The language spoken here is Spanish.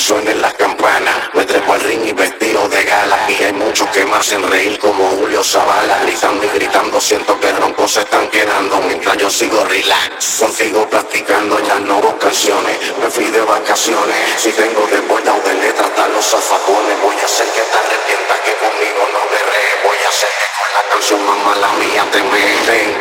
suenen las campanas. Me trepo al ring y vestido de gala. Y hay muchos que me hacen reír como Julio Zavala. Gritando y gritando, siento que roncos se están quedando. Mientras yo sigo relax, consigo practicando, ya no hago canciones. Me fui de vacaciones. Si tengo de vuelta o de letra, hasta los zafacones. Voy a hacer que te arrepientas que conmigo no berré. Voy a hacer que con la canción más mala mía te me